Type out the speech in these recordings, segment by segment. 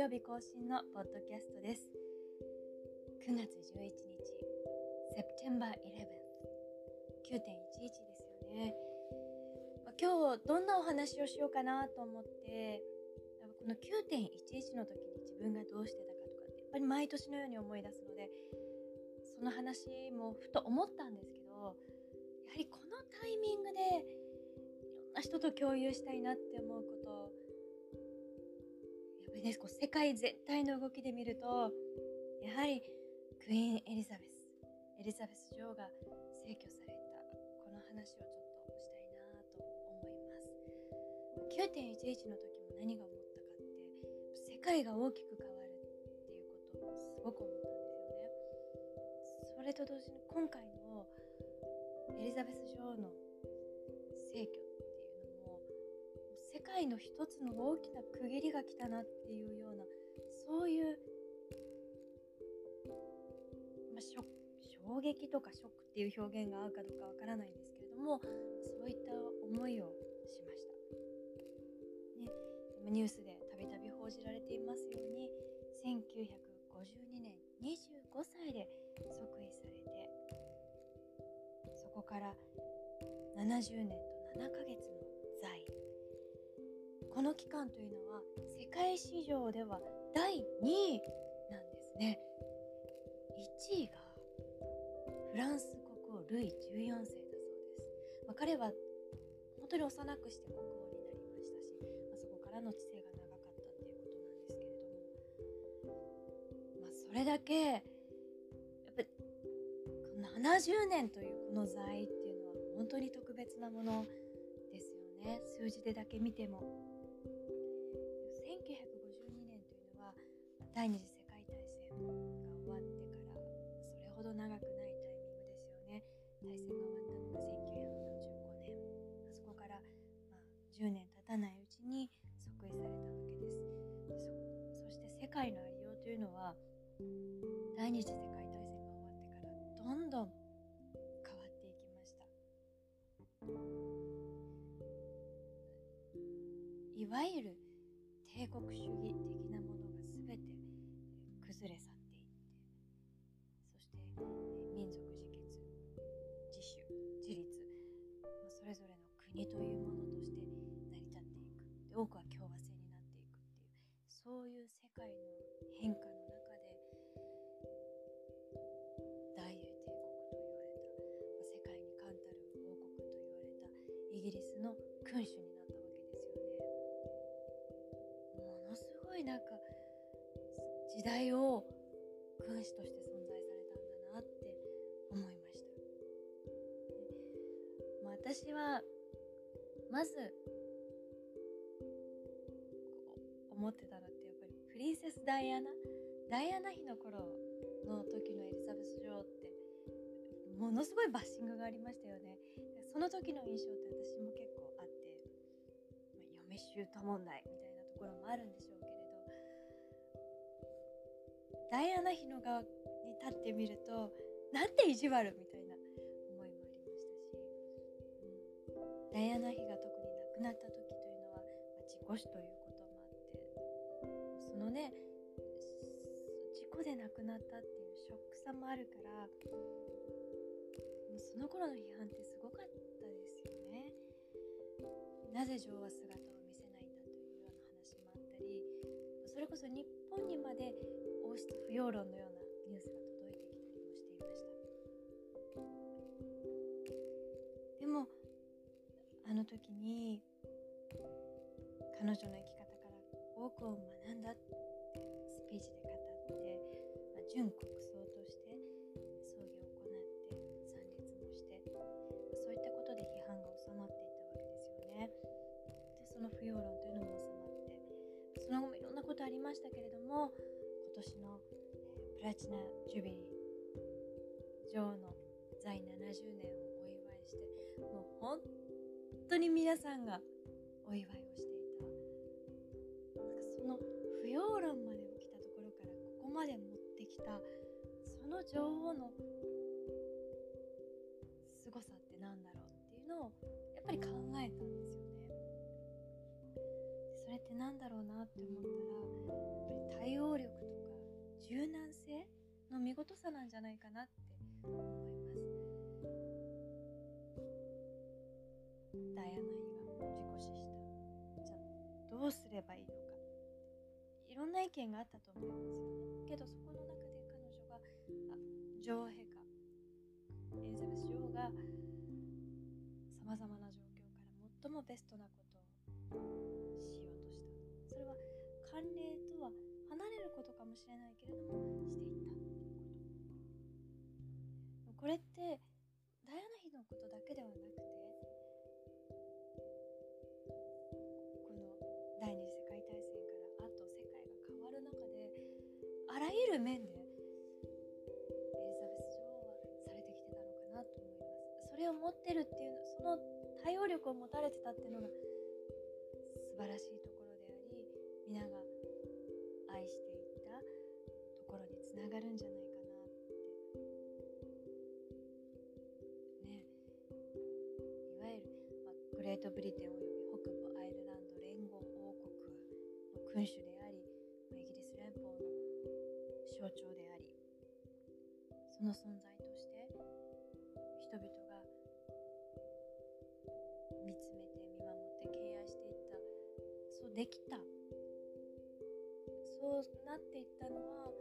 曜日更新のポッドキャストです。9月11日 September 11 9.11ですよね、今日どんなお話をしようかなと思ってこの9.11の時に自分がどうしてたかとかってやっぱり毎年のように思い出すのでその話もふと思ったんですけどやはりこのタイミングでいろんな人と共有したいなって思うことやねこう世界全体の動きで見るとやはりクイーン・エリザベスエリザベス女王が逝去されたこの話をちょっとしたいなと思います。9.11の時も何が思ったかって世界が大きく変わるっていうことをすごく思ったんですよね。それと同時に今回のエリザベス女王の逝去世界の一つの大きな区切りが来たなっていうようなそういう、まあ、衝撃とかショックっていう表現が合うかどうかわからないんですけれどもそういった思いをしました、ね、ニュースでたびたび報じられていますように1952年25歳で即位されてそこから70年と7ヶ月のこの期間というのは世界史上では第2位なんですね。1位がフランス国王ルイ14世だそうです、まあ、彼は本当に幼くして国王になりましたし、まあ、そこからの治世が長かったっていうことなんですけれども、まあ、それだけやっぱり70年というこの在位っていうのは本当に特別なものですよね。数字でだけ見ても。1952年というのは第二次世界大戦が終わってからそれほど長くないタイミングですよね。大戦が終わったのが1945年。そこから、まあ、10年経たないうちに即位されたわけです。でそそして世界のありようというのは第二次世界大戦が終わってからどんどん変わっていきました。いわゆる帝国主義的なものが全て崩れ去っていってそして民族自決自主自立、それぞれの国というものとして成り立っていく。で多くは共和制になっていくっていうそういう世界の変化の中で大英帝国と言われた、世界に冠たる王国と言われたイギリスの君主にいなんか時代を君主として存在されたんだなって思いました。私はまず思ってたのってやっぱりプリンセス・ダイアナダイアナ妃の頃の時のエリザベス女王ってものすごいバッシングがありましたよね。その時の印象って私も結構あって、まあ、嫁姑問題みたいなところもあるんでしょうけれどダイアナ妃の側に立ってみるとなんて意地悪みたいな思いもありましたし、うん、ダイアナ妃が特に亡くなった時というのは、まあ、事故死ということもあってそのね事故で亡くなったっていうショックさもあるからもうその頃の批判ってすごかったですよね。なぜ女王は姿を見せないんだというような話もあったりそれこそ日本にまで不要論のようなニュースが届いてきたりもしていましたでもあの時に彼女の生き方から多くを学んだってスピーチで語って、まあ、純国葬として葬儀を行って参列もして、ま、そういったことで批判が収まっていたわけですよね。でその不要論というのも収まってその後もいろんなことありましたけれども今年の、えー、プラチナジュビリー女王の在70年をお祝いしてもう本当に皆さんがお祝いをしていたなんかその不要論まで起きたところからここまで持ってきたその女王の凄さって何だろうっていうのをやっぱり考えたんです。って何だろうなって思ったらやっぱり対応力とか柔軟性の見事さなんじゃないかなって思います。ダイアナ妃が事故死したじゃあどうすればいいのかいろんな意見があったと思いますよね。けどそこの中で彼女があ女王陛下エリザベス女王がさまざまな状況から最もベストなことを慣例とは離れることかもしれないけれどもしていったっていうことこれってダイアナ妃のことだけではなくてこの第二次世界大戦からあと世界が変わる中であらゆる面でエリザベス女王はされを持ってるっていうその対応力を持たれてたっていうのが素晴らしいところであり皆がつながるんじゃないかなって。ね。いわゆる、まあ、グレートブリテンおよび北部アイルランド連合王国の君主であり、まあ、イギリス連邦の象徴でありその存在として人々が見つめて見守って敬愛していったそうできた。そうなっていったのは、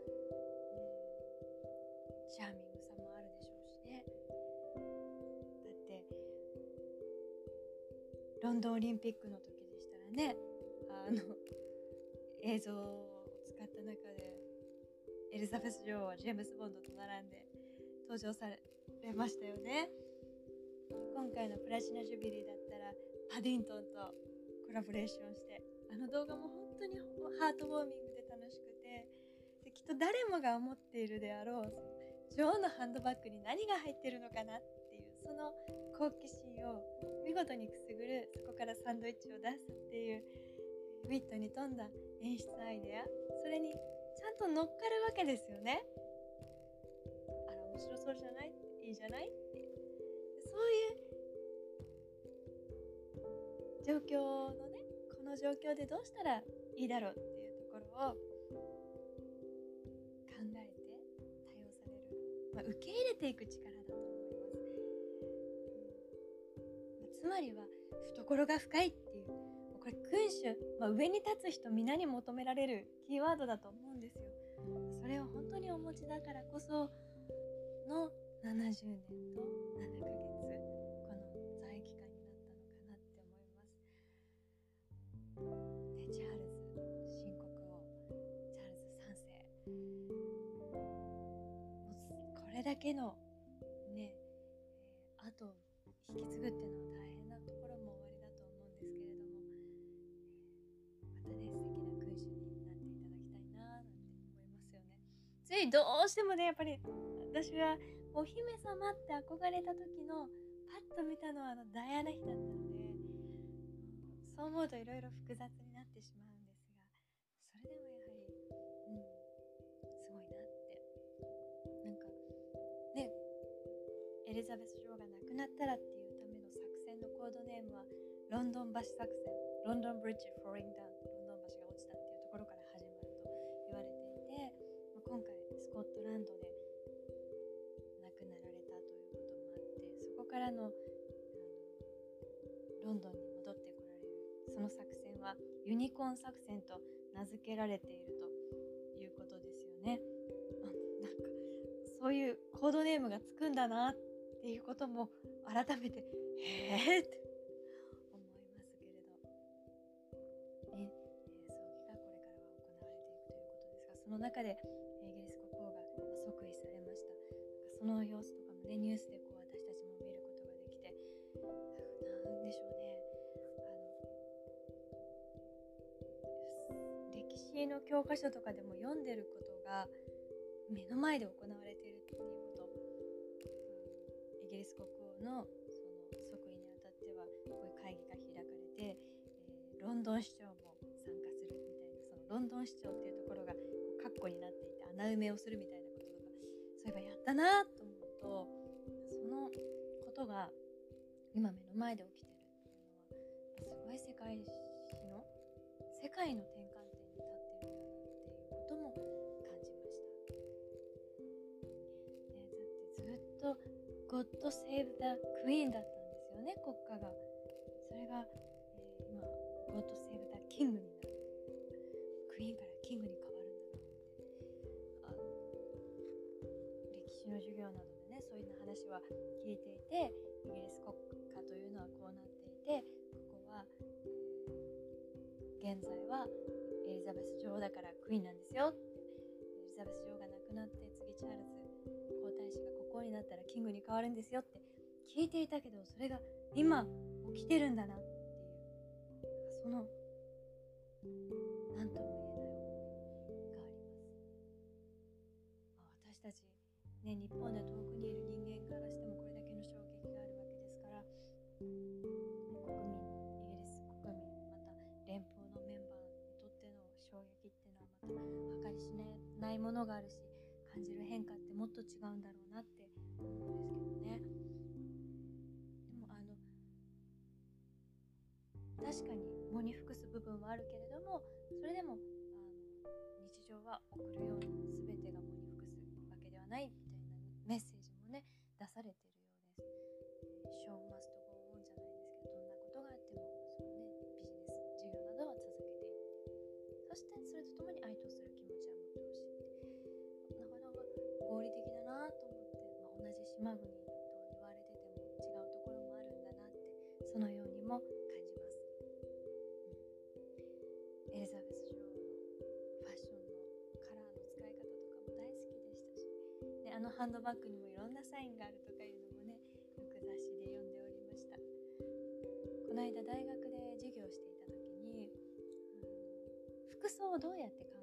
チャーミングさもあるでしょうしねだってロンドンオリンピックの時でしたらねあの映像を使った中でエリザベス女王はジェームズ・ボンドと並んで登場されましたよね。今回のプラチナジュビリーだったらパディントンとコラボレーションしてあの動画も本当にハートウォーミングで楽しくてできっと誰もが思っているであろう女王のハンドバッグに何が入ってるのかなっていうその好奇心を見事にくすぐるそこからサンドイッチを出すっていうウィットに富んだ演出アイデア。それにちゃんと乗っかるわけですよね。あら面白そうじゃない？いいじゃないって。そういう状況のねこの状況でどうしたらいいだろうっていうところを考えて、まあ、受け入れていく力だと思います、まあ、つまりは懐が深いっていうこれ君主、まあ、上に立つ人皆に求められるキーワードだと思うんですよ。それを本当にお持ちだからこその70年と7ヶ月。れだけのね、えー、後を引き継ぐっていうのは大変なところも終わりだと思うんですけれども、またね素敵な君主になっていただきたいななんて思いますよね。ついどうしてもねやっぱり私はお姫様って憧れた時のパッと見たのはあのダイアナ妃だったのでそう思うといろいろ複雑エリザベス女王が亡くなったらっていうための作戦のコードネームはロンドン橋作戦ロンドンブリッジフォーリングダウンロンドン橋が落ちたっていうところから始まると言われていて、まあ、今回スコットランドで亡くなられたということもあってそこからのあのロンドンに戻ってこられるその作戦はユニコーン作戦と名付けられているということですよね。なんかそういうコードネームがつくんだなってっていうことも改めてへえって思いますけれど、ねえー、葬儀がこれからは行われていくということですがその中でイギリス国王が即位されました。その様子とかもねニュースでこう私たちも見ることができてなんでしょうね。あの歴史の教科書とかでも読んでることが目の前で行われているっていう、ギリス国王のその即位にあたってはこういう会議が開かれて、えー、ロンドン市長も参加するみたいなそのロンドン市長っていうところがこうカッコになっていて穴埋めをするみたいなこととかそういえばやったなと思うとそのことが今目の前で起きてるっていうのはすごい世界史の世界の転換点に立ってるんだなっていうことも感じました。ね、だってずっと「God Save the Queen」だったんですよね国家が。それが、えー、今「God Save the King」になる。クイーンからキングに変わるんだなってあ歴史の授業などでねそういう話は聞いていてイギリス国家というのはこうなっていてここは、現在はエリザベス女王だからクイーンなんですよエリザベス女王が亡くなって太子が国王になったらキングに変わるんですよって聞いていたけどそれが今起きてるんだなっていう。その何とも言えない思いがあります、まあ、私たちね日本で遠くにいる人間からしてもこれだけの衝撃があるわけですから国民イギリス国民また連邦のメンバーにとっての衝撃っていうのはまた計り知れないものがあるし感じる変化ってもっと違うんだろうなって思うんですけどね。でもあの確かに喪に服す部分はあるけれどもそれでもあの日常は送るような全てが喪に服すわけではないみたいなメッセージもね出されてるようです。ショーマストゴーオンじゃないですけどどんなことがあってもそのねビジネス事業などは続けていって。そしてそれとともに愛とする気持ちは持ってほしい。ってなかなか合理的島国と言われてても違うところもあるんだなってそのようにも感じます。エリザベス女王のファッションのカラーの使い方とかも大好きでしたし、であのハンドバッグにもいろんなサインがあるとかいうのもねよく雑誌で読んでおりましたこの間大学で授業していた時に、うん、服装をどうやって考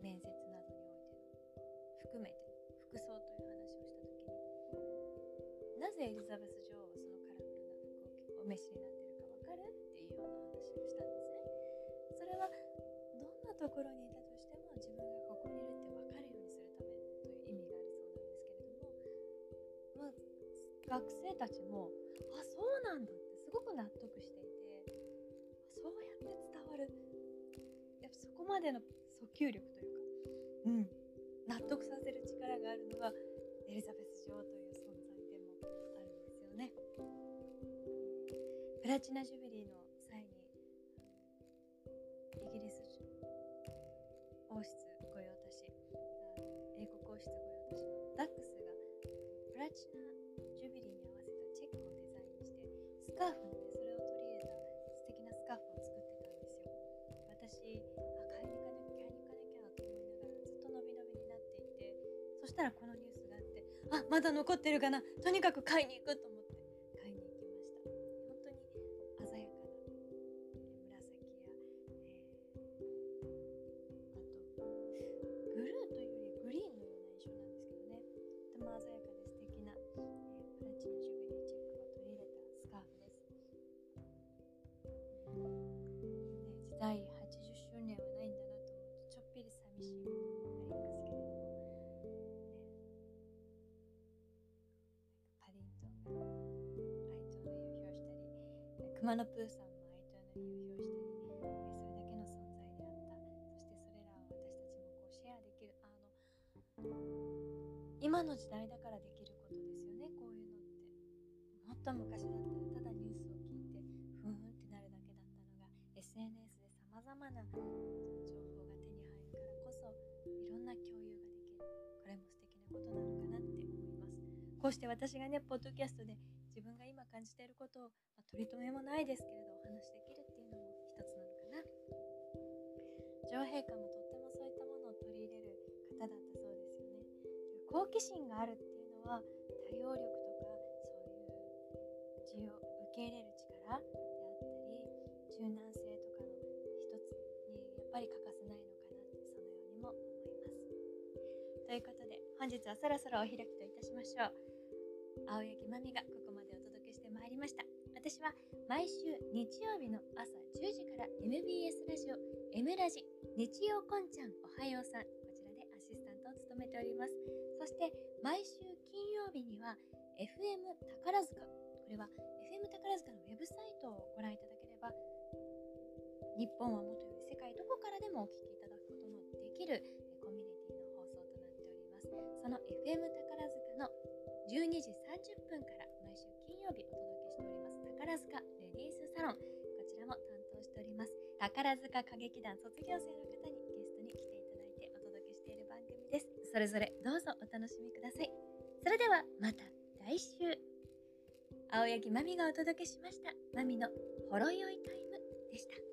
面接などにおいての含めて服装という話をした時になぜエリザベス女王はそのカラフルな服をお召しになってるか分かるっていうような話をしたんですね。それはどんなところにいたとしても自分がここにいるって分かるようにするためという意味があるそうなんですけれども、まあ、学生たちもあそうなんだってすごく納得していてそうやって伝わるやっぱそこまでの訴求力というか、うん、納得させる力があるのがエリザベス女王という存在でもあるんですよね。プラチナ・ジュビリーの際にイギリス王室御用達英国王室御用達のダックスがプラチナ・ジュビリーに合わせたチェックをデザインしてスカーフにしたらこのニュースがあってあまだ残ってるかな。とにかく買いに行くと思って。熊野プーさんも愛との意を表したりそれだけの存在であったそしてそれらを私たちもこうシェアできる。あの今の時代だからできることですよね。こういうのってもっと昔だったらただニュースを聞いてふーんってなるだけだったのが SNS でさまざまな情報が手に入るからこそいろんな共有ができる。これも素敵なことなのかなって思います。こうして私がねポッドキャストで自分が今感じていることを、まあ、取り留めもないですけれどお話しできるっていうのも一つなのかな。女王陛下もとってもそういったものを取り入れる方だったそうですよね。好奇心があるっていうのは対応力とかそういう自由受け入れる力であったり柔軟性とかの一つにやっぱり欠かせないのかなってそのようにも思います。ということで本日はそろそろお開きといたしましょう。青柳まみがまでお届けしてまいりました。私は毎週日曜日の朝10時から MBS ラジオ M ラジ日曜こんちゃんおはようさんこちらでアシスタントを務めております。そして毎週金曜日には FM 宝塚これは FM 宝塚のウェブサイトをご覧いただければ日本はもとより世界どこからでもお聴きいただくことのできるコミュニティの放送となっております。その FM 宝塚の12時30分から金曜日お届けしております宝塚レディースサロン。こちらも担当しております。宝塚歌劇団卒業生の方にゲストに来ていただいてお届けしている番組です。それぞれどうぞお楽しみください。それではまた来週。青柳まみがお届けしました。まみのほろ酔いタイムでした。